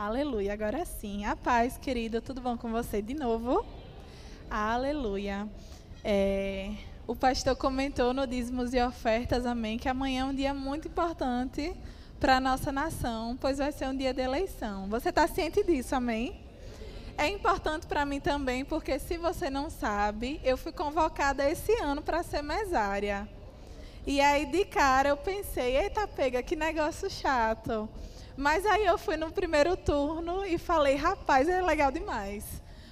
Aleluia. Agora sim. A paz, querido. Tudo bom com você de novo? Aleluia. É, o pastor comentou no Dízimos e Ofertas, amém, que amanhã é um dia muito importante para a nossa nação, pois vai ser um dia de eleição. Você está ciente disso, amém? É importante para mim também, porque se você não sabe, eu fui convocada esse ano para ser mesária. E aí, de cara, eu pensei, eita, pega, que negócio chato. Mas aí eu fui no primeiro turno e falei, rapaz, é legal demais.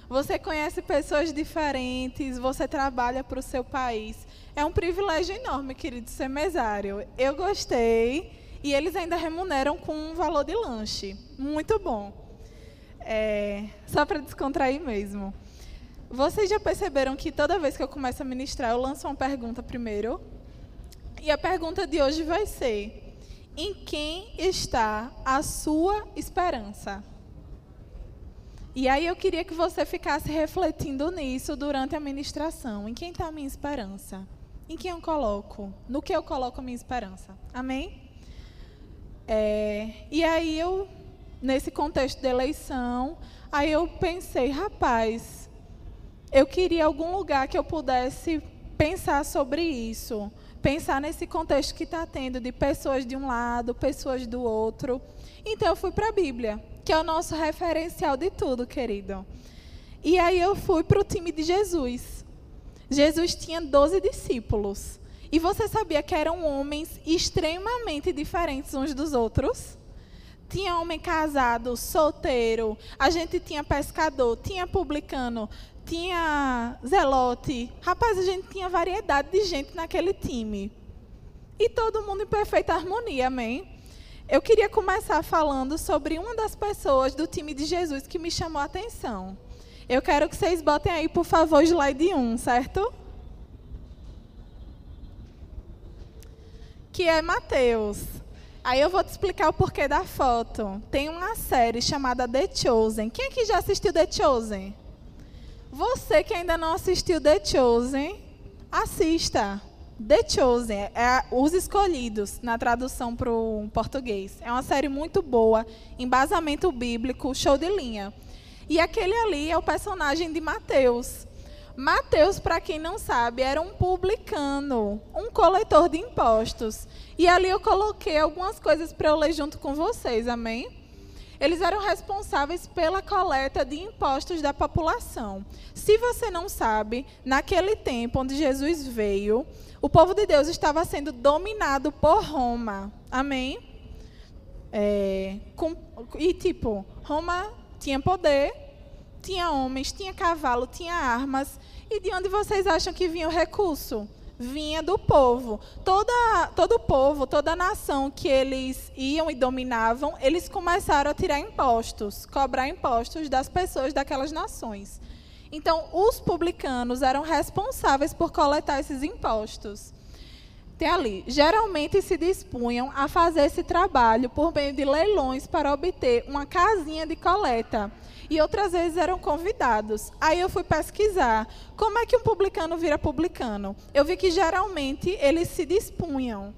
Você conhece pessoas diferentes, você trabalha para o seu país. É um privilégio enorme, querido, ser mesário. Eu gostei e eles ainda remuneram com um valor de lanche. Muito bom. É, só para descontrair mesmo. Vocês já perceberam que toda vez que eu começo a ministrar, eu lanço uma pergunta primeiro? E a pergunta de hoje vai ser: em quem está a sua esperança? E aí eu queria que você ficasse refletindo nisso durante a ministração. Em quem está a minha esperança? Em quem eu coloco? No que eu coloco a minha esperança? Amém? É, e aí eu, nesse contexto de eleição, aí eu pensei, rapaz, eu queria algum lugar que eu pudesse pensar sobre isso pensar nesse contexto que está tendo de pessoas de um lado, pessoas do outro. Então eu fui para a Bíblia, que é o nosso referencial de tudo, querido. E aí eu fui para o time de Jesus. Jesus tinha 12 discípulos. E você sabia que eram homens extremamente diferentes uns dos outros? Tinha homem casado, solteiro, a gente tinha pescador, tinha publicano, tinha Zelote. Rapaz, a gente tinha variedade de gente naquele time. E todo mundo em perfeita harmonia, amém? Eu queria começar falando sobre uma das pessoas do time de Jesus que me chamou a atenção. Eu quero que vocês botem aí, por favor, slide 1, certo? Que é Mateus. Aí eu vou te explicar o porquê da foto. Tem uma série chamada The Chosen. Quem aqui já assistiu The Chosen? Você que ainda não assistiu The Chosen, assista. The Chosen, é Os Escolhidos, na tradução para o português. É uma série muito boa, embasamento bíblico, show de linha. E aquele ali é o personagem de Mateus. Mateus, para quem não sabe, era um publicano, um coletor de impostos. E ali eu coloquei algumas coisas para eu ler junto com vocês, amém? Eles eram responsáveis pela coleta de impostos da população. Se você não sabe, naquele tempo onde Jesus veio, o povo de Deus estava sendo dominado por Roma. Amém? É, com, e tipo, Roma tinha poder, tinha homens, tinha cavalo, tinha armas. E de onde vocês acham que vinha o recurso? Vinha do povo. Toda, todo o povo, toda a nação que eles iam e dominavam, eles começaram a tirar impostos, cobrar impostos das pessoas daquelas nações. Então, os publicanos eram responsáveis por coletar esses impostos. Tem ali, geralmente se dispunham a fazer esse trabalho por meio de leilões para obter uma casinha de coleta e outras vezes eram convidados. Aí eu fui pesquisar como é que um publicano vira publicano. Eu vi que geralmente eles se dispunham.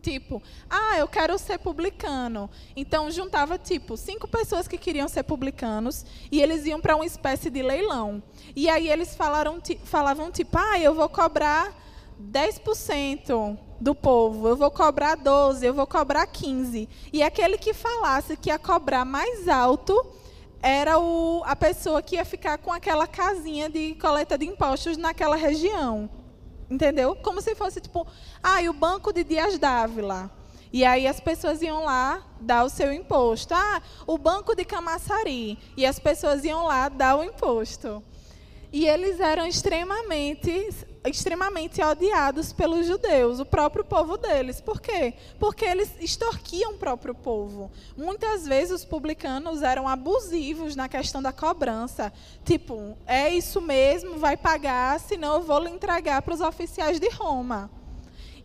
Tipo, ah, eu quero ser publicano. Então juntava tipo cinco pessoas que queriam ser publicanos e eles iam para uma espécie de leilão. E aí eles falaram, falavam tipo, ah, eu vou cobrar 10% do povo, eu vou cobrar 12, eu vou cobrar 15. E aquele que falasse que ia cobrar mais alto era o, a pessoa que ia ficar com aquela casinha de coleta de impostos naquela região. Entendeu? Como se fosse tipo, ah, e o banco de Dias Dávila. E aí as pessoas iam lá dar o seu imposto. Ah, o banco de Camaçari. E as pessoas iam lá dar o imposto. E eles eram extremamente extremamente odiados pelos judeus, o próprio povo deles. Por quê? Porque eles extorquiam o próprio povo. Muitas vezes os publicanos eram abusivos na questão da cobrança. Tipo, é isso mesmo, vai pagar, senão eu vou lhe entregar para os oficiais de Roma.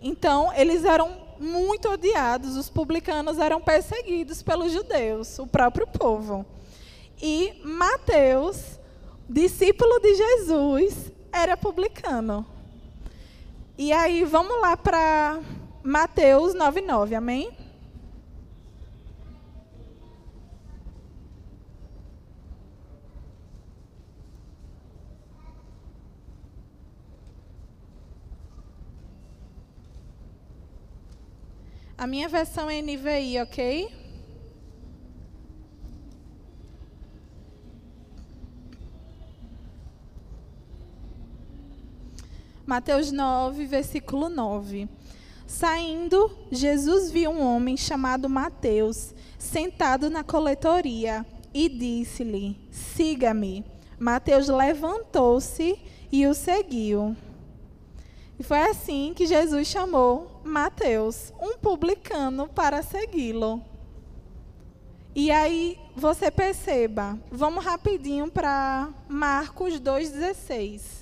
Então, eles eram muito odiados, os publicanos eram perseguidos pelos judeus, o próprio povo. E Mateus, discípulo de Jesus, era publicano. E aí, vamos lá para Mateus 9,9, amém? A minha versão é NVI, ok? Mateus 9, versículo 9. Saindo, Jesus viu um homem chamado Mateus, sentado na coletoria, e disse-lhe: Siga-me. Mateus levantou-se e o seguiu. E foi assim que Jesus chamou Mateus, um publicano, para segui-lo. E aí você perceba, vamos rapidinho para Marcos 2,16.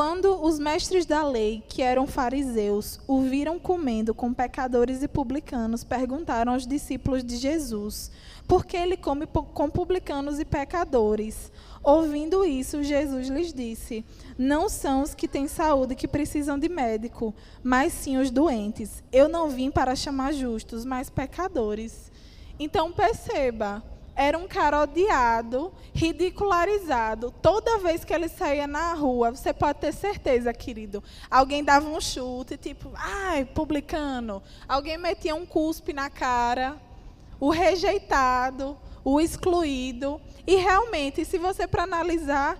Quando os mestres da lei, que eram fariseus, o viram comendo com pecadores e publicanos, perguntaram aos discípulos de Jesus: Por que ele come com publicanos e pecadores? Ouvindo isso, Jesus lhes disse: Não são os que têm saúde que precisam de médico, mas sim os doentes. Eu não vim para chamar justos, mas pecadores. Então perceba, era um cara odiado, ridicularizado. Toda vez que ele saía na rua, você pode ter certeza, querido. Alguém dava um chute, tipo, ai, publicano. Alguém metia um cuspe na cara. O rejeitado, o excluído. E realmente, se você para analisar,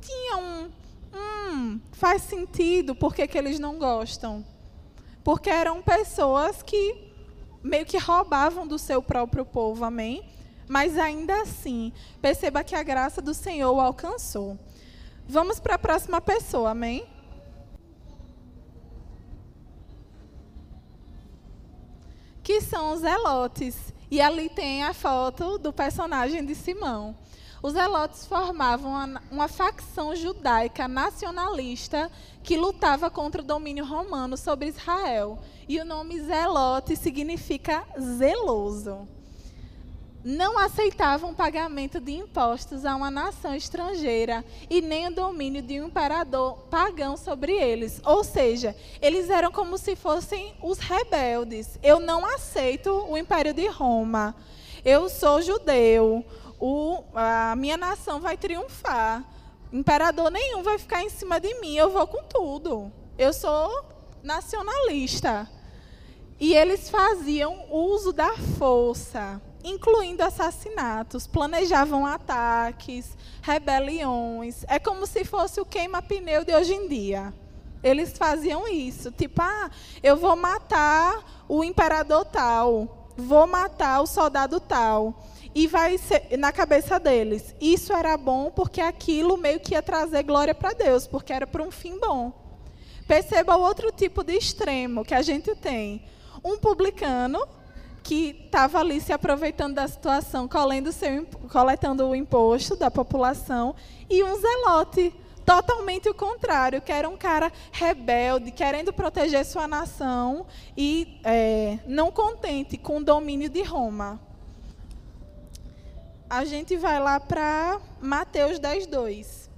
tinha um. Hum, faz sentido por que, que eles não gostam. Porque eram pessoas que meio que roubavam do seu próprio povo, amém? Mas ainda assim, perceba que a graça do Senhor o alcançou. Vamos para a próxima pessoa, amém? Que são os elotes. E ali tem a foto do personagem de Simão. Os elotes formavam uma, uma, facção judaica nacionalista que lutava contra o domínio romano sobre Israel. E o nome Zelote significa zeloso não aceitavam pagamento de impostos a uma nação estrangeira e nem o domínio de um imperador pagão sobre eles. Ou seja, eles eram como se fossem os rebeldes. Eu não aceito o império de Roma. Eu sou judeu. O, a minha nação vai triunfar. Imperador nenhum vai ficar em cima de mim. Eu vou com tudo. Eu sou nacionalista. E eles faziam uso da força incluindo assassinatos, planejavam ataques, rebeliões. É como se fosse o queima-pneu de hoje em dia. Eles faziam isso, tipo, ah, eu vou matar o imperador tal, vou matar o soldado tal. E vai ser na cabeça deles. Isso era bom porque aquilo meio que ia trazer glória para Deus, porque era para um fim bom. Perceba o outro tipo de extremo que a gente tem. Um publicano que estava ali se aproveitando da situação, seu, coletando o imposto da população, e um zelote, totalmente o contrário, que era um cara rebelde, querendo proteger sua nação e é, não contente com o domínio de Roma. A gente vai lá para Mateus 10, 2.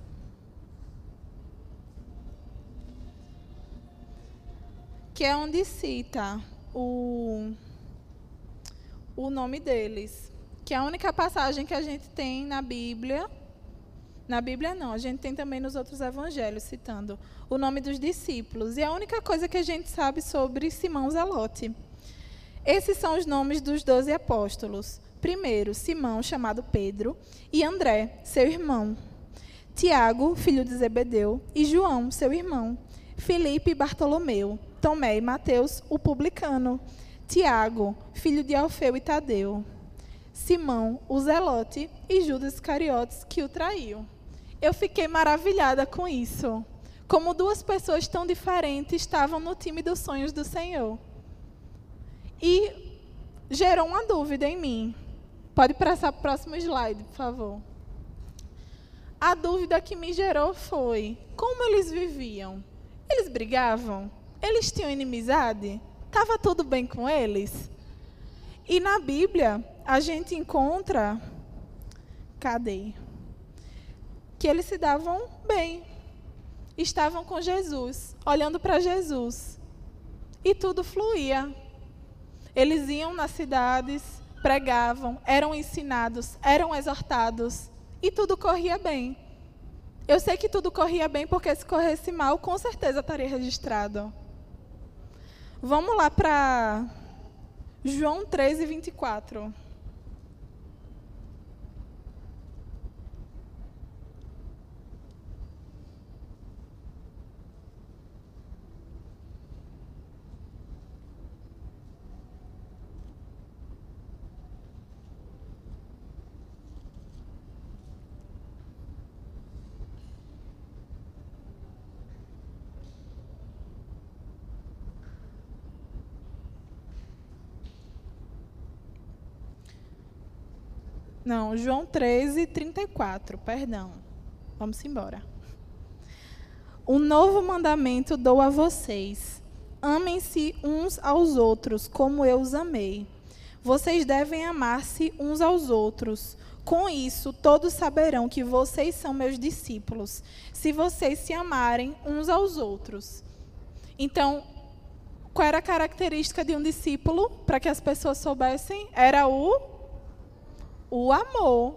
Que é onde cita o o nome deles, que é a única passagem que a gente tem na Bíblia. Na Bíblia não, a gente tem também nos outros evangelhos citando o nome dos discípulos. E a única coisa que a gente sabe sobre Simão Zelote. Esses são os nomes dos doze apóstolos. Primeiro, Simão, chamado Pedro, e André, seu irmão. Tiago, filho de Zebedeu, e João, seu irmão. Filipe e Bartolomeu. Tomé e Mateus, o publicano. Tiago, filho de Alfeu e Tadeu, Simão, o Zelote e Judas Iscariotes, que o traiu. Eu fiquei maravilhada com isso. Como duas pessoas tão diferentes estavam no time dos sonhos do Senhor. E gerou uma dúvida em mim. Pode passar para o próximo slide, por favor. A dúvida que me gerou foi: como eles viviam? Eles brigavam? Eles tinham inimizade? Estava tudo bem com eles? E na Bíblia, a gente encontra. Cadê? Que eles se davam bem. Estavam com Jesus, olhando para Jesus. E tudo fluía. Eles iam nas cidades, pregavam, eram ensinados, eram exortados e tudo corria bem. Eu sei que tudo corria bem porque se corresse mal, com certeza estaria registrado. Vamos lá para João 13, 24. Não, João 13, 34, perdão. Vamos embora. Um novo mandamento dou a vocês: amem-se uns aos outros, como eu os amei. Vocês devem amar-se uns aos outros. Com isso, todos saberão que vocês são meus discípulos, se vocês se amarem uns aos outros. Então, qual era a característica de um discípulo, para que as pessoas soubessem? Era o o amor.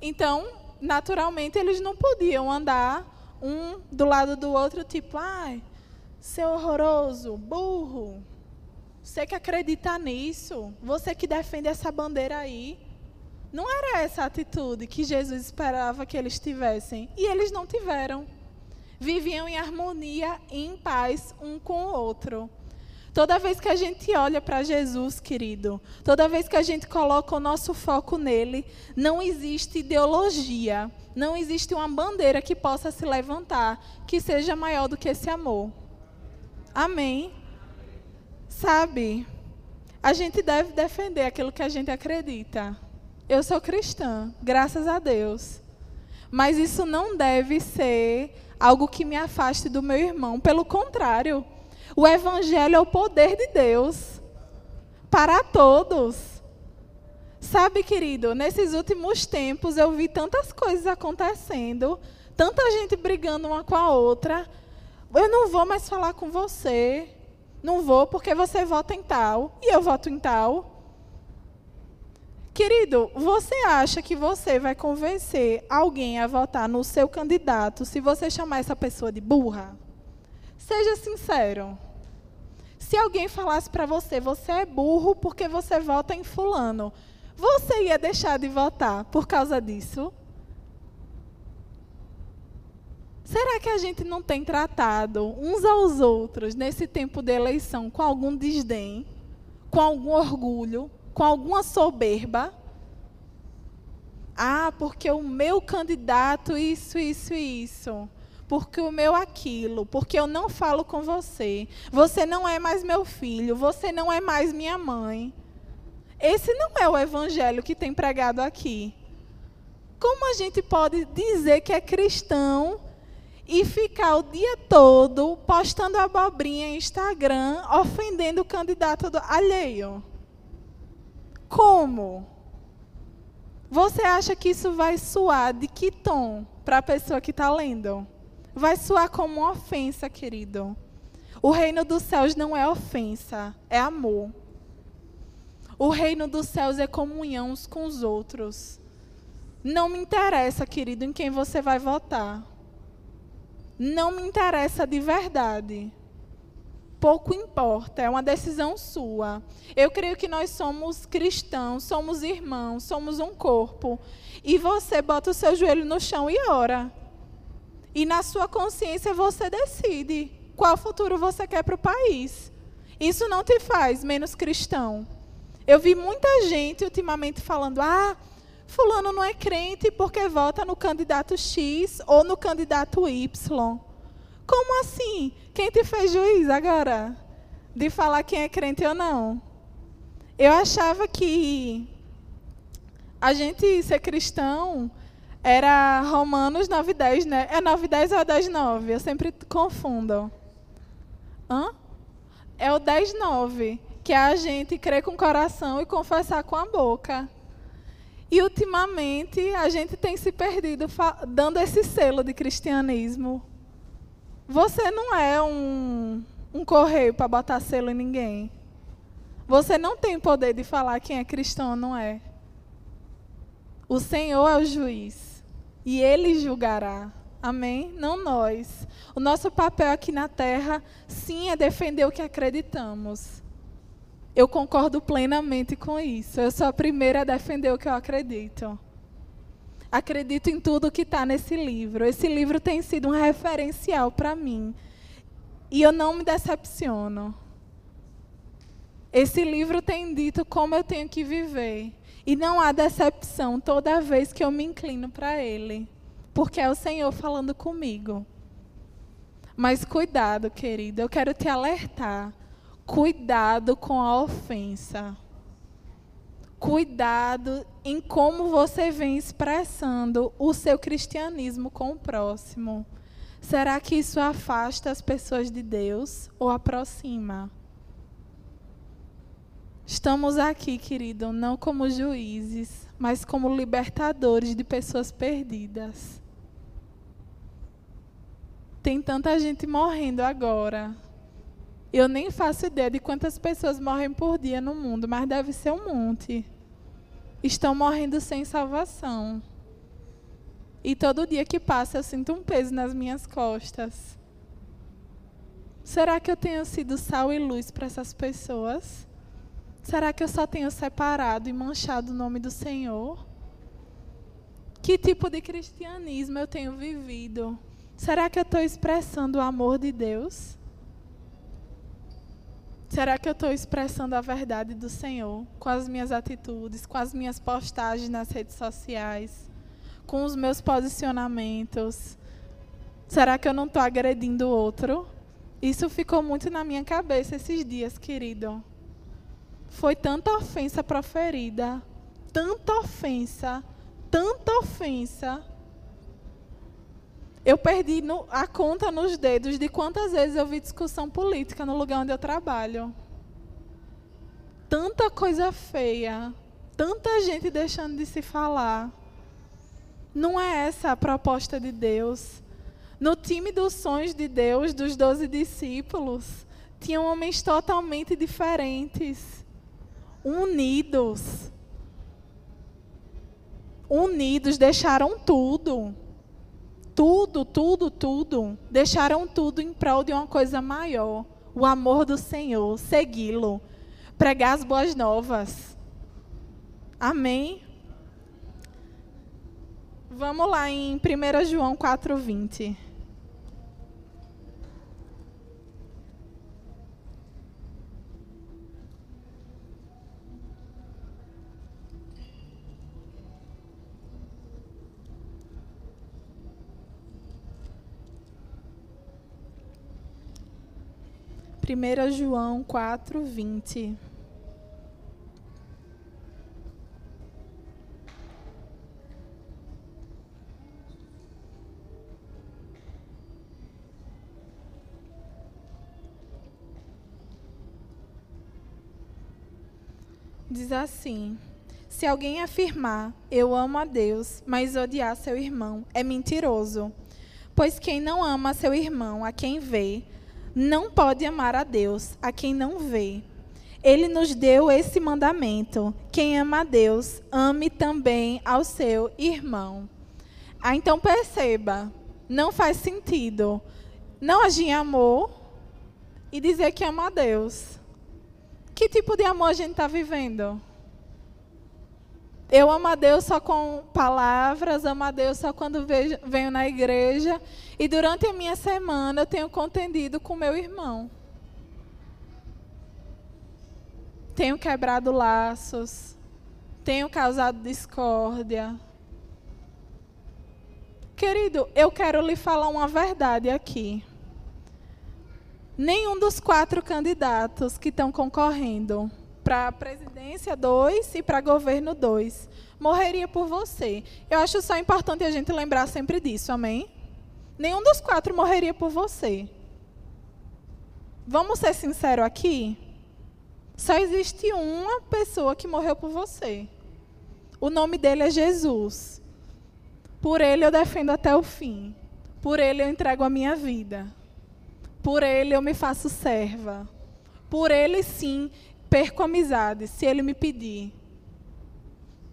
Então, naturalmente, eles não podiam andar um do lado do outro, tipo, ai, seu horroroso, burro. Você que acredita nisso, você que defende essa bandeira aí. Não era essa a atitude que Jesus esperava que eles tivessem. E eles não tiveram. Viviam em harmonia e em paz um com o outro. Toda vez que a gente olha para Jesus, querido, toda vez que a gente coloca o nosso foco nele, não existe ideologia, não existe uma bandeira que possa se levantar que seja maior do que esse amor. Amém? Sabe, a gente deve defender aquilo que a gente acredita. Eu sou cristã, graças a Deus. Mas isso não deve ser algo que me afaste do meu irmão. Pelo contrário, o Evangelho é o poder de Deus para todos. Sabe, querido, nesses últimos tempos eu vi tantas coisas acontecendo, tanta gente brigando uma com a outra. Eu não vou mais falar com você. Não vou porque você vota em tal e eu voto em tal. Querido, você acha que você vai convencer alguém a votar no seu candidato se você chamar essa pessoa de burra? Seja sincero. Se alguém falasse para você, você é burro porque você vota em fulano, você ia deixar de votar por causa disso? Será que a gente não tem tratado uns aos outros nesse tempo de eleição com algum desdém, com algum orgulho, com alguma soberba? Ah, porque o meu candidato, isso, isso e isso porque o meu aquilo, porque eu não falo com você. Você não é mais meu filho, você não é mais minha mãe. Esse não é o evangelho que tem pregado aqui. Como a gente pode dizer que é cristão e ficar o dia todo postando abobrinha em Instagram, ofendendo o candidato do alheio? Como? Você acha que isso vai soar de que tom para a pessoa que está lendo? Vai soar como uma ofensa, querido. O reino dos céus não é ofensa, é amor. O reino dos céus é comunhão uns com os outros. Não me interessa, querido, em quem você vai votar. Não me interessa de verdade. Pouco importa, é uma decisão sua. Eu creio que nós somos cristãos, somos irmãos, somos um corpo. E você bota o seu joelho no chão e ora. E na sua consciência você decide qual futuro você quer para o país. Isso não te faz menos cristão. Eu vi muita gente ultimamente falando: ah, Fulano não é crente porque vota no candidato X ou no candidato Y. Como assim? Quem te fez juiz agora? De falar quem é crente ou não? Eu achava que a gente ser cristão era Romanos 9, 10, né? É 9, 10 ou é 10, 9? Eu sempre confundo. Hã? É o 10, 9, que é a gente crer com o coração e confessar com a boca. E ultimamente a gente tem se perdido dando esse selo de cristianismo. Você não é um, um correio para botar selo em ninguém. Você não tem poder de falar quem é cristão ou não é. O Senhor é o juiz e ele julgará. Amém? Não nós. O nosso papel aqui na terra, sim, é defender o que acreditamos. Eu concordo plenamente com isso. Eu sou a primeira a defender o que eu acredito. Acredito em tudo que está nesse livro. Esse livro tem sido um referencial para mim. E eu não me decepciono. Esse livro tem dito como eu tenho que viver. E não há decepção toda vez que eu me inclino para Ele, porque é o Senhor falando comigo. Mas cuidado, querido, eu quero te alertar. Cuidado com a ofensa. Cuidado em como você vem expressando o seu cristianismo com o próximo. Será que isso afasta as pessoas de Deus ou aproxima? Estamos aqui, querido, não como juízes, mas como libertadores de pessoas perdidas. Tem tanta gente morrendo agora. Eu nem faço ideia de quantas pessoas morrem por dia no mundo, mas deve ser um monte. Estão morrendo sem salvação. E todo dia que passa eu sinto um peso nas minhas costas. Será que eu tenho sido sal e luz para essas pessoas? Será que eu só tenho separado e manchado o nome do Senhor? Que tipo de cristianismo eu tenho vivido? Será que eu estou expressando o amor de Deus? Será que eu estou expressando a verdade do Senhor com as minhas atitudes, com as minhas postagens nas redes sociais, com os meus posicionamentos? Será que eu não estou agredindo o outro? Isso ficou muito na minha cabeça esses dias, querido. Foi tanta ofensa proferida, tanta ofensa, tanta ofensa. Eu perdi no, a conta nos dedos de quantas vezes eu vi discussão política no lugar onde eu trabalho. Tanta coisa feia, tanta gente deixando de se falar. Não é essa a proposta de Deus. No time dos sonhos de Deus, dos doze discípulos, tinham homens totalmente diferentes unidos. Unidos, deixaram tudo. Tudo, tudo, tudo. Deixaram tudo em prol de uma coisa maior: o amor do Senhor, segui-lo, pregar as boas novas. Amém? Vamos lá em 1 João 4,20. 1 João 4, 20. Diz assim: Se alguém afirmar, eu amo a Deus, mas odiar seu irmão, é mentiroso. Pois quem não ama seu irmão, a quem vê, não pode amar a Deus, a quem não vê. Ele nos deu esse mandamento: quem ama a Deus, ame também ao seu irmão. Ah, então perceba, não faz sentido não agir em amor e dizer que ama a Deus. Que tipo de amor a gente está vivendo? Eu amo a Deus só com palavras, amo a Deus só quando vejo, venho na igreja. E durante a minha semana eu tenho contendido com meu irmão. Tenho quebrado laços. Tenho causado discórdia. Querido, eu quero lhe falar uma verdade aqui. Nenhum dos quatro candidatos que estão concorrendo para presidência 2 e para governo 2. Morreria por você. Eu acho só importante a gente lembrar sempre disso, amém? Nenhum dos quatro morreria por você. Vamos ser sinceros aqui? Só existe uma pessoa que morreu por você. O nome dele é Jesus. Por ele eu defendo até o fim. Por ele eu entrego a minha vida. Por ele eu me faço serva. Por ele sim perco amizade se ele me pedir.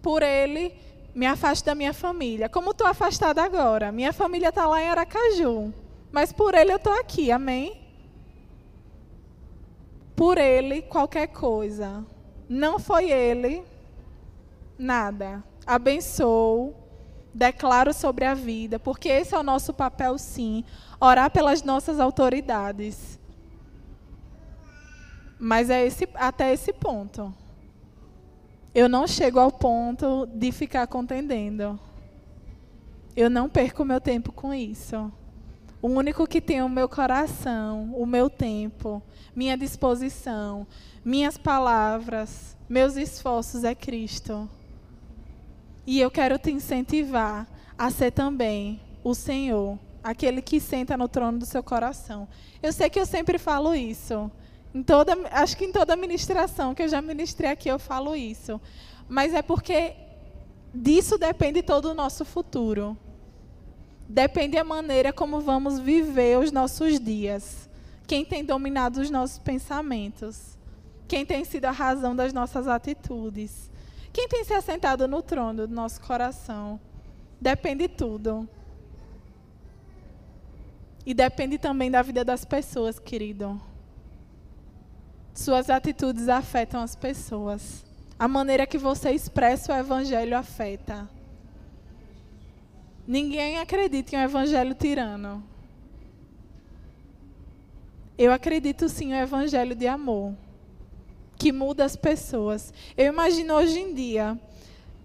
Por ele, me afasto da minha família. Como estou afastada agora? Minha família está lá em Aracaju. Mas por ele eu estou aqui, amém? Por ele, qualquer coisa. Não foi ele, nada. Abençoo, declaro sobre a vida, porque esse é o nosso papel, sim. Orar pelas nossas autoridades. Mas é esse, até esse ponto. Eu não chego ao ponto de ficar contendendo. Eu não perco meu tempo com isso. O único que tem o meu coração, o meu tempo, minha disposição, minhas palavras, meus esforços é Cristo. E eu quero te incentivar a ser também o Senhor, aquele que senta no trono do seu coração. Eu sei que eu sempre falo isso. Em toda, acho que em toda ministração que eu já ministrei aqui eu falo isso. Mas é porque disso depende todo o nosso futuro. Depende a maneira como vamos viver os nossos dias. Quem tem dominado os nossos pensamentos. Quem tem sido a razão das nossas atitudes. Quem tem se assentado no trono do nosso coração. Depende tudo. E depende também da vida das pessoas, querido. Suas atitudes afetam as pessoas. A maneira que você expressa o evangelho afeta. Ninguém acredita em um evangelho tirano. Eu acredito sim no evangelho de amor, que muda as pessoas. Eu imagino hoje em dia,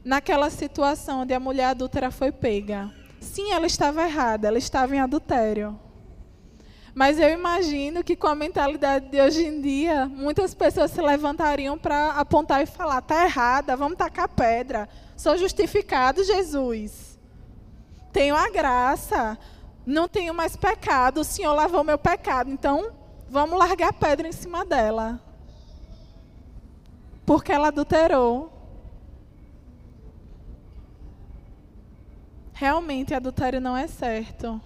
naquela situação onde a mulher adúltera foi pega. Sim, ela estava errada, ela estava em adultério. Mas eu imagino que com a mentalidade de hoje em dia, muitas pessoas se levantariam para apontar e falar: está errada, vamos tacar pedra. Sou justificado, Jesus tenho a graça, não tenho mais pecado, o Senhor lavou meu pecado, então vamos largar pedra em cima dela. Porque ela adulterou. Realmente, adultério não é certo.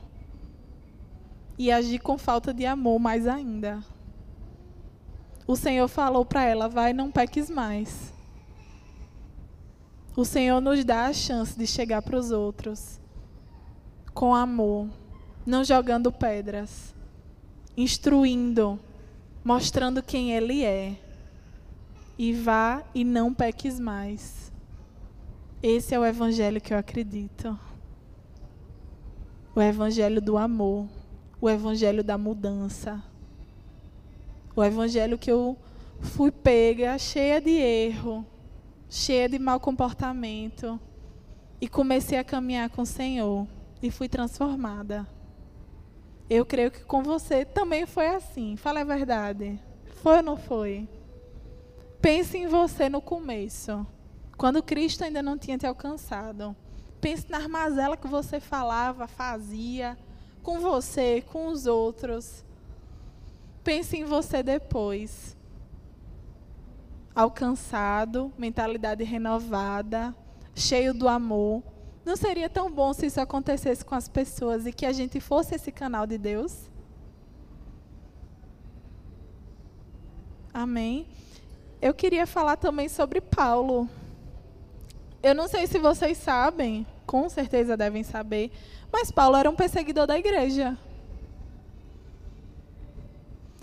E agir com falta de amor mais ainda. O Senhor falou para ela: vai, não peques mais. O Senhor nos dá a chance de chegar para os outros com amor, não jogando pedras, instruindo, mostrando quem Ele é. E vá e não peques mais. Esse é o evangelho que eu acredito. O evangelho do amor, o evangelho da mudança. O evangelho que eu fui pega cheia de erro, cheia de mau comportamento e comecei a caminhar com o Senhor e fui transformada. Eu creio que com você também foi assim. Fala a verdade. Foi ou não foi? Pense em você no começo, quando Cristo ainda não tinha te alcançado. Pense na armazela que você falava, fazia, com você, com os outros. Pense em você depois. Alcançado, mentalidade renovada, cheio do amor não seria tão bom se isso acontecesse com as pessoas e que a gente fosse esse canal de Deus? Amém. Eu queria falar também sobre Paulo. Eu não sei se vocês sabem, com certeza devem saber, mas Paulo era um perseguidor da igreja.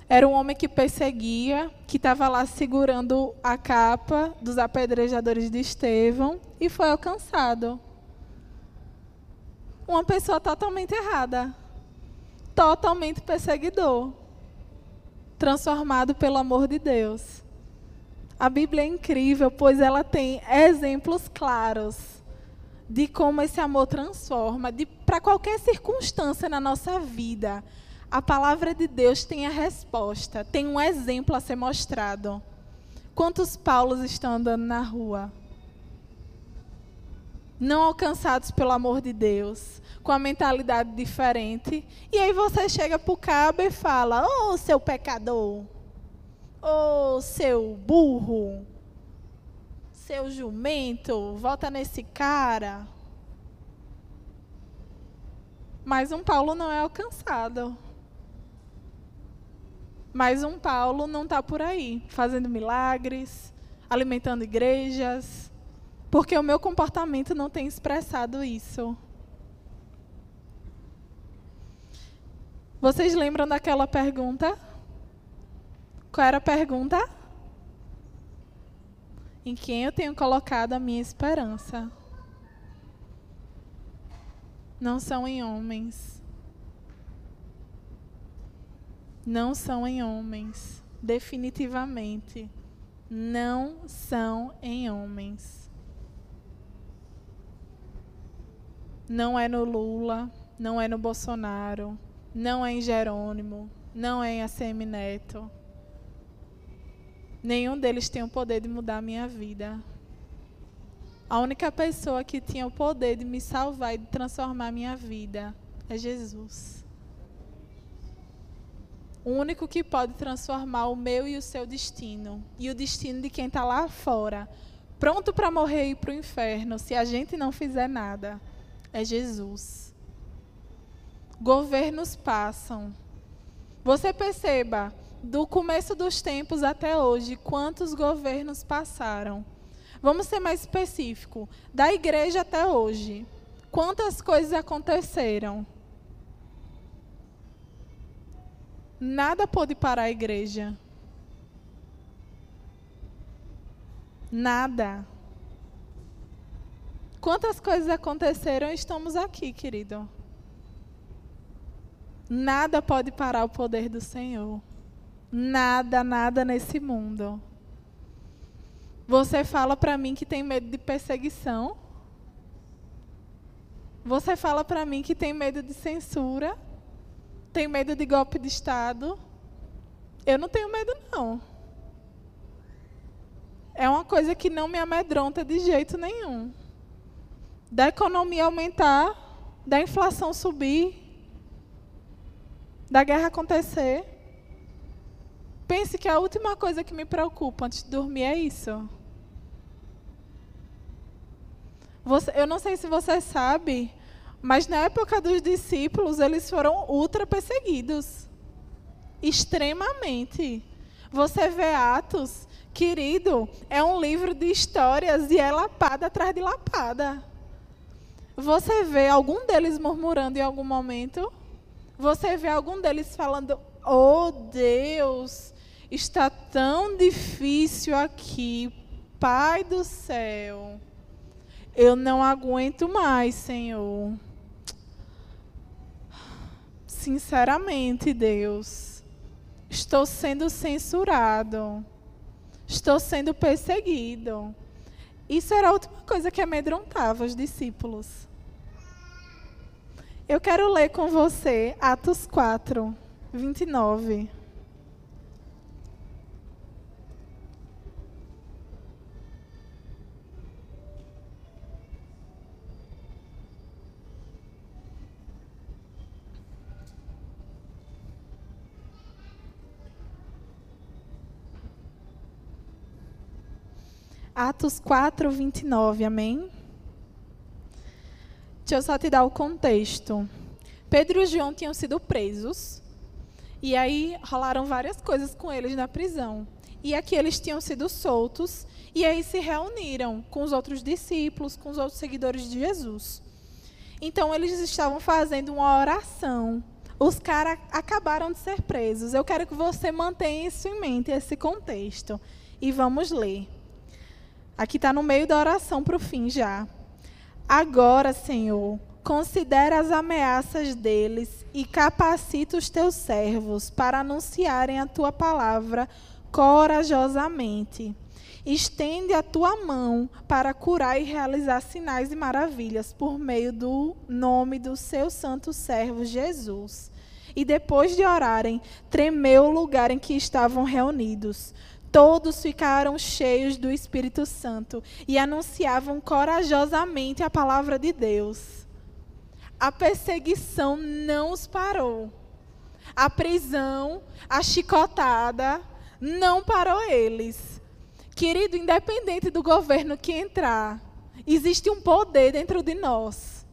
Era um homem que perseguia, que estava lá segurando a capa dos apedrejadores de Estevão e foi alcançado uma pessoa totalmente errada, totalmente perseguidor, transformado pelo amor de Deus. A Bíblia é incrível, pois ela tem exemplos claros de como esse amor transforma, para qualquer circunstância na nossa vida. A palavra de Deus tem a resposta, tem um exemplo a ser mostrado. Quantos Paulos estão andando na rua? não alcançados pelo amor de Deus, com a mentalidade diferente. E aí você chega para o cabo e fala: Ô oh, seu pecador, ô oh, seu burro, seu jumento, volta nesse cara. Mas um Paulo não é alcançado. Mas um Paulo não está por aí, fazendo milagres, alimentando igrejas, porque o meu comportamento não tem expressado isso. Vocês lembram daquela pergunta? Qual era a pergunta? Em quem eu tenho colocado a minha esperança? Não são em homens. Não são em homens. Definitivamente. Não são em homens. Não é no Lula, não é no Bolsonaro, não é em Jerônimo, não é em ACM Neto. Nenhum deles tem o poder de mudar a minha vida. A única pessoa que tinha o poder de me salvar e de transformar a minha vida é Jesus. O único que pode transformar o meu e o seu destino, e o destino de quem está lá fora, pronto para morrer e ir para o inferno, se a gente não fizer nada, é Jesus. Governos passam. Você perceba, do começo dos tempos até hoje, quantos governos passaram? Vamos ser mais específico. Da igreja até hoje, quantas coisas aconteceram? Nada pôde parar a igreja. Nada. Quantas coisas aconteceram e estamos aqui, querido. Nada pode parar o poder do Senhor. Nada, nada nesse mundo. Você fala para mim que tem medo de perseguição. Você fala para mim que tem medo de censura. Tem medo de golpe de Estado. Eu não tenho medo, não. É uma coisa que não me amedronta de jeito nenhum. Da economia aumentar, da inflação subir, da guerra acontecer. Pense que a última coisa que me preocupa antes de dormir é isso. Você, eu não sei se você sabe, mas na época dos discípulos, eles foram ultra perseguidos. Extremamente. Você vê Atos, querido, é um livro de histórias e é lapada atrás de lapada. Você vê algum deles murmurando em algum momento? Você vê algum deles falando: Oh Deus, está tão difícil aqui, Pai do céu. Eu não aguento mais, Senhor. Sinceramente, Deus, estou sendo censurado. Estou sendo perseguido. Isso era a última coisa que amedrontava os discípulos. Eu quero ler com você Atos 4, 29. Atos 4, 29, amém? Deixa eu só te dar o contexto. Pedro e João tinham sido presos. E aí rolaram várias coisas com eles na prisão. E aqui eles tinham sido soltos. E aí se reuniram com os outros discípulos, com os outros seguidores de Jesus. Então eles estavam fazendo uma oração. Os caras acabaram de ser presos. Eu quero que você mantenha isso em mente, esse contexto. E vamos ler. Aqui está no meio da oração para o fim já. Agora, Senhor, considera as ameaças deles e capacita os teus servos para anunciarem a tua palavra corajosamente. Estende a tua mão para curar e realizar sinais e maravilhas por meio do nome do seu santo servo Jesus. E depois de orarem, tremeu o lugar em que estavam reunidos todos ficaram cheios do Espírito Santo e anunciavam corajosamente a palavra de Deus. A perseguição não os parou. A prisão, a chicotada, não parou eles. Querido, independente do governo que entrar, existe um poder dentro de nós.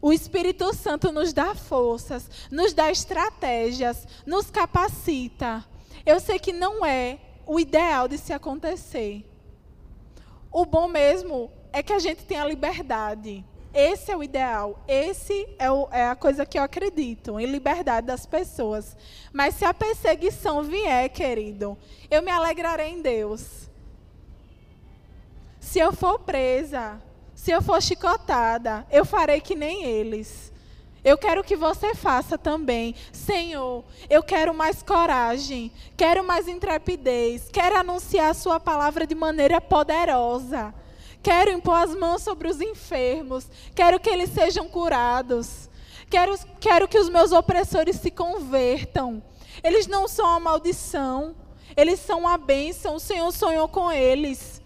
O Espírito Santo nos dá forças, nos dá estratégias, nos capacita. Eu sei que não é o ideal de se acontecer. O bom mesmo é que a gente tenha liberdade. Esse é o ideal. Esse é, o, é, a coisa que eu acredito, em liberdade das pessoas. Mas se a perseguição vier, querido, eu me alegrarei em Deus. Se eu for presa, se eu for chicotada, eu farei que nem eles. Eu quero que você faça também. Senhor, eu quero mais coragem, quero mais intrepidez, quero anunciar a Sua palavra de maneira poderosa. Quero impor as mãos sobre os enfermos. Quero que eles sejam curados. Quero, quero que os meus opressores se convertam. Eles não são uma maldição. Eles são uma bênção. O Senhor sonhou com eles.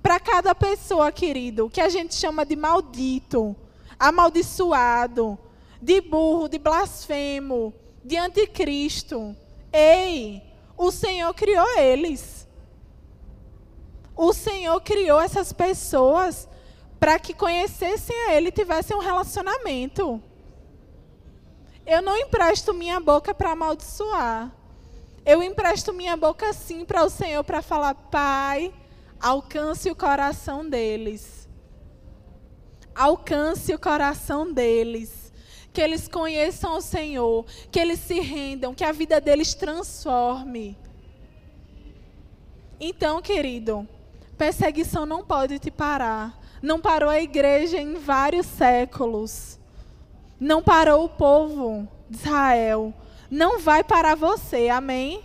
Para cada pessoa, querido, que a gente chama de maldito, amaldiçoado, de burro, de blasfemo, de anticristo. Ei, o Senhor criou eles. O Senhor criou essas pessoas para que conhecessem a Ele e tivessem um relacionamento. Eu não empresto minha boca para amaldiçoar. Eu empresto minha boca sim para o Senhor para falar, Pai, alcance o coração deles. Alcance o coração deles. Que eles conheçam o Senhor, que eles se rendam, que a vida deles transforme. Então, querido, Perseguição não pode te parar. Não parou a igreja em vários séculos. Não parou o povo de Israel. Não vai parar você. Amém?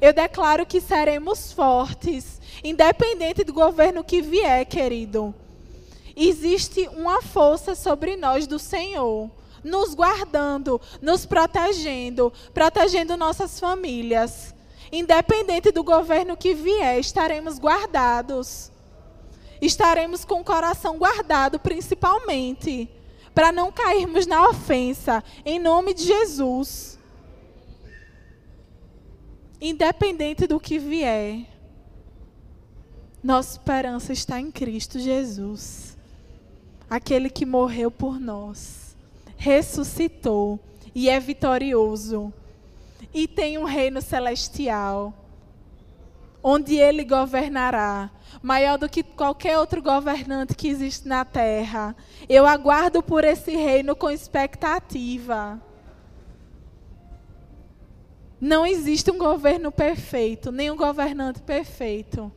Eu declaro que seremos fortes, independente do governo que vier, querido. Existe uma força sobre nós do Senhor, nos guardando, nos protegendo, protegendo nossas famílias. Independente do governo que vier, estaremos guardados. Estaremos com o coração guardado, principalmente, para não cairmos na ofensa, em nome de Jesus. Independente do que vier, nossa esperança está em Cristo Jesus, aquele que morreu por nós, ressuscitou e é vitorioso e tem um reino celestial, onde ele governará, maior do que qualquer outro governante que existe na terra. Eu aguardo por esse reino com expectativa. Não existe um governo perfeito, nem um governante perfeito,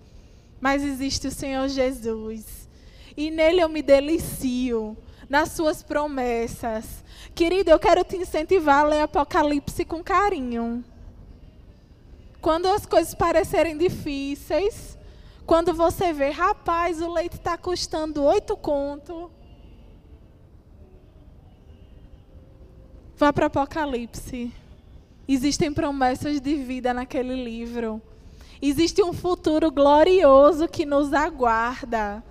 mas existe o Senhor Jesus. E nele eu me delicio, nas suas promessas. Querido, eu quero te incentivar a ler Apocalipse com carinho. Quando as coisas parecerem difíceis, quando você vê, rapaz, o leite está custando oito conto. Vá para Apocalipse. Existem promessas de vida naquele livro. Existe um futuro glorioso que nos aguarda.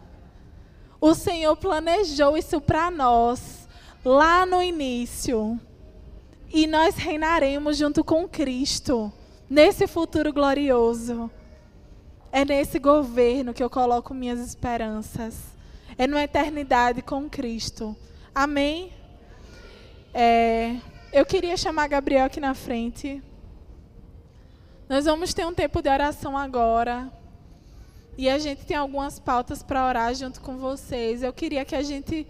O Senhor planejou isso para nós lá no início. E nós reinaremos junto com Cristo nesse futuro glorioso. É nesse governo que eu coloco minhas esperanças. É na eternidade com Cristo. Amém? É, eu queria chamar Gabriel aqui na frente. Nós vamos ter um tempo de oração agora. E a gente tem algumas pautas para orar junto com vocês. Eu queria que a gente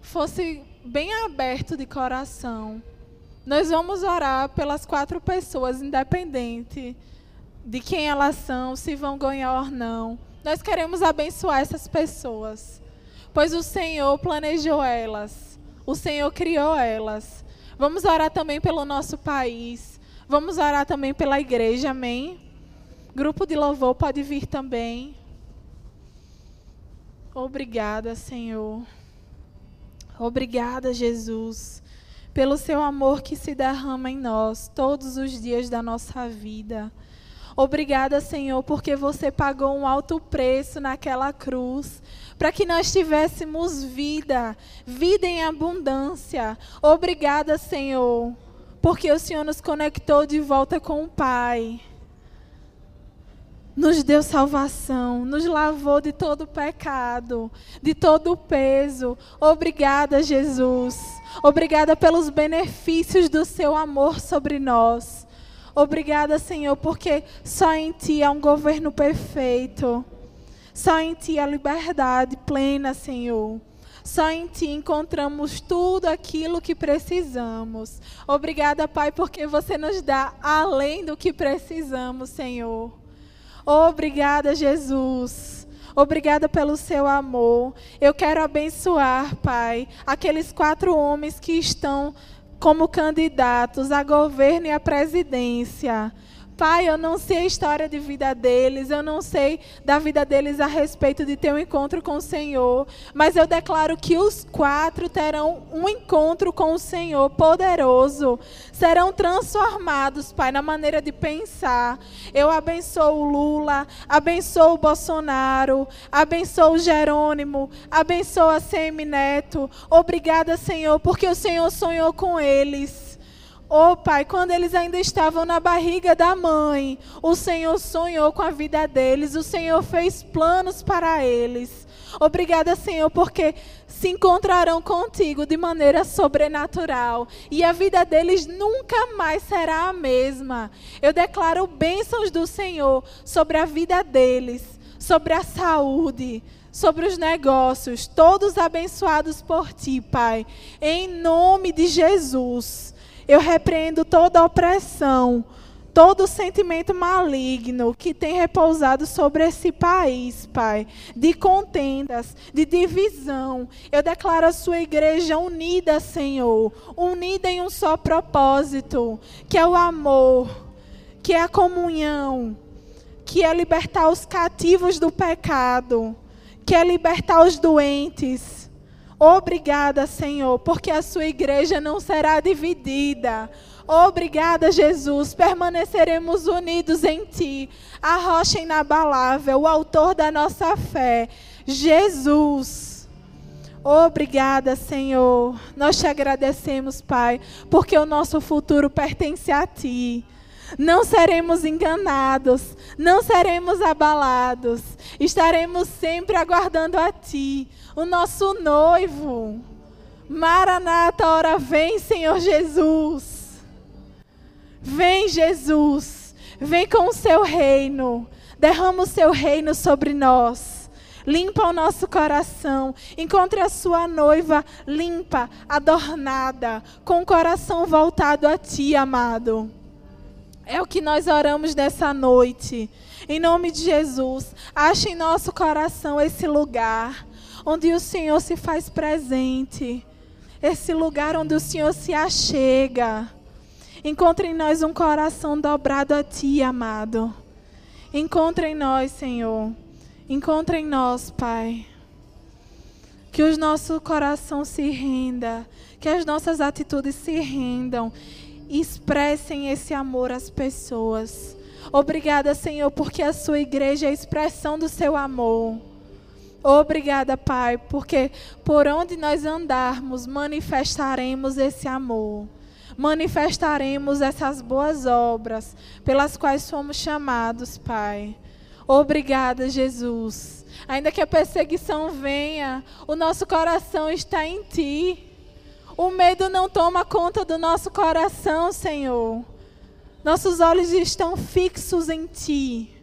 fosse bem aberto de coração. Nós vamos orar pelas quatro pessoas, independente de quem elas são, se vão ganhar ou não. Nós queremos abençoar essas pessoas, pois o Senhor planejou elas, o Senhor criou elas. Vamos orar também pelo nosso país, vamos orar também pela igreja, amém? Grupo de louvor pode vir também. Obrigada, Senhor. Obrigada, Jesus, pelo seu amor que se derrama em nós todos os dias da nossa vida. Obrigada, Senhor, porque você pagou um alto preço naquela cruz para que nós tivéssemos vida, vida em abundância. Obrigada, Senhor, porque o Senhor nos conectou de volta com o Pai. Nos deu salvação, nos lavou de todo pecado, de todo peso. Obrigada, Jesus. Obrigada pelos benefícios do seu amor sobre nós. Obrigada, Senhor, porque só em Ti há um governo perfeito. Só em Ti há liberdade plena, Senhor. Só em Ti encontramos tudo aquilo que precisamos. Obrigada, Pai, porque você nos dá além do que precisamos, Senhor. Obrigada, Jesus. Obrigada pelo seu amor. Eu quero abençoar, Pai, aqueles quatro homens que estão como candidatos a governo e a presidência. Pai, eu não sei a história de vida deles, eu não sei da vida deles a respeito de ter um encontro com o Senhor, mas eu declaro que os quatro terão um encontro com o Senhor poderoso, serão transformados, Pai, na maneira de pensar. Eu abençoo o Lula, abençoo o Bolsonaro, abençoo o Jerônimo, abençoo a Semi Neto. Obrigada, Senhor, porque o Senhor sonhou com eles. Oh, Pai, quando eles ainda estavam na barriga da mãe, o Senhor sonhou com a vida deles, o Senhor fez planos para eles. Obrigada, Senhor, porque se encontrarão contigo de maneira sobrenatural e a vida deles nunca mais será a mesma. Eu declaro bênçãos do Senhor sobre a vida deles, sobre a saúde, sobre os negócios, todos abençoados por ti, Pai, em nome de Jesus. Eu repreendo toda opressão, todo sentimento maligno que tem repousado sobre esse país, Pai, de contendas, de divisão. Eu declaro a sua igreja unida, Senhor, unida em um só propósito, que é o amor, que é a comunhão, que é libertar os cativos do pecado, que é libertar os doentes Obrigada, Senhor, porque a sua igreja não será dividida. Obrigada, Jesus. Permaneceremos unidos em Ti, a rocha inabalável, o autor da nossa fé, Jesus. Obrigada, Senhor. Nós te agradecemos, Pai, porque o nosso futuro pertence a Ti. Não seremos enganados, não seremos abalados, estaremos sempre aguardando a Ti o nosso noivo. Maranata, ora vem, Senhor Jesus. Vem, Jesus. Vem com o seu reino. Derrama o seu reino sobre nós. Limpa o nosso coração. Encontre a sua noiva limpa, adornada, com o coração voltado a ti, amado. É o que nós oramos nessa noite. Em nome de Jesus, ache em nosso coração esse lugar onde o Senhor se faz presente, esse lugar onde o Senhor se achega. Encontre em nós um coração dobrado a Ti, amado. Encontre em nós, Senhor. Encontre em nós, Pai. Que o nosso coração se renda, que as nossas atitudes se rendam expressem esse amor às pessoas. Obrigada, Senhor, porque a sua igreja é a expressão do seu amor. Obrigada, Pai, porque por onde nós andarmos, manifestaremos esse amor. Manifestaremos essas boas obras pelas quais fomos chamados, Pai. Obrigada, Jesus. Ainda que a perseguição venha, o nosso coração está em Ti. O medo não toma conta do nosso coração, Senhor. Nossos olhos estão fixos em Ti.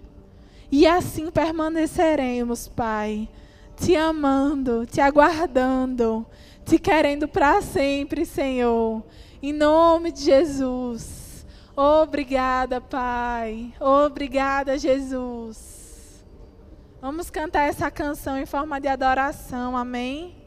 E assim permaneceremos, Pai te amando, te aguardando, te querendo para sempre, Senhor. Em nome de Jesus. Obrigada, Pai. Obrigada, Jesus. Vamos cantar essa canção em forma de adoração. Amém?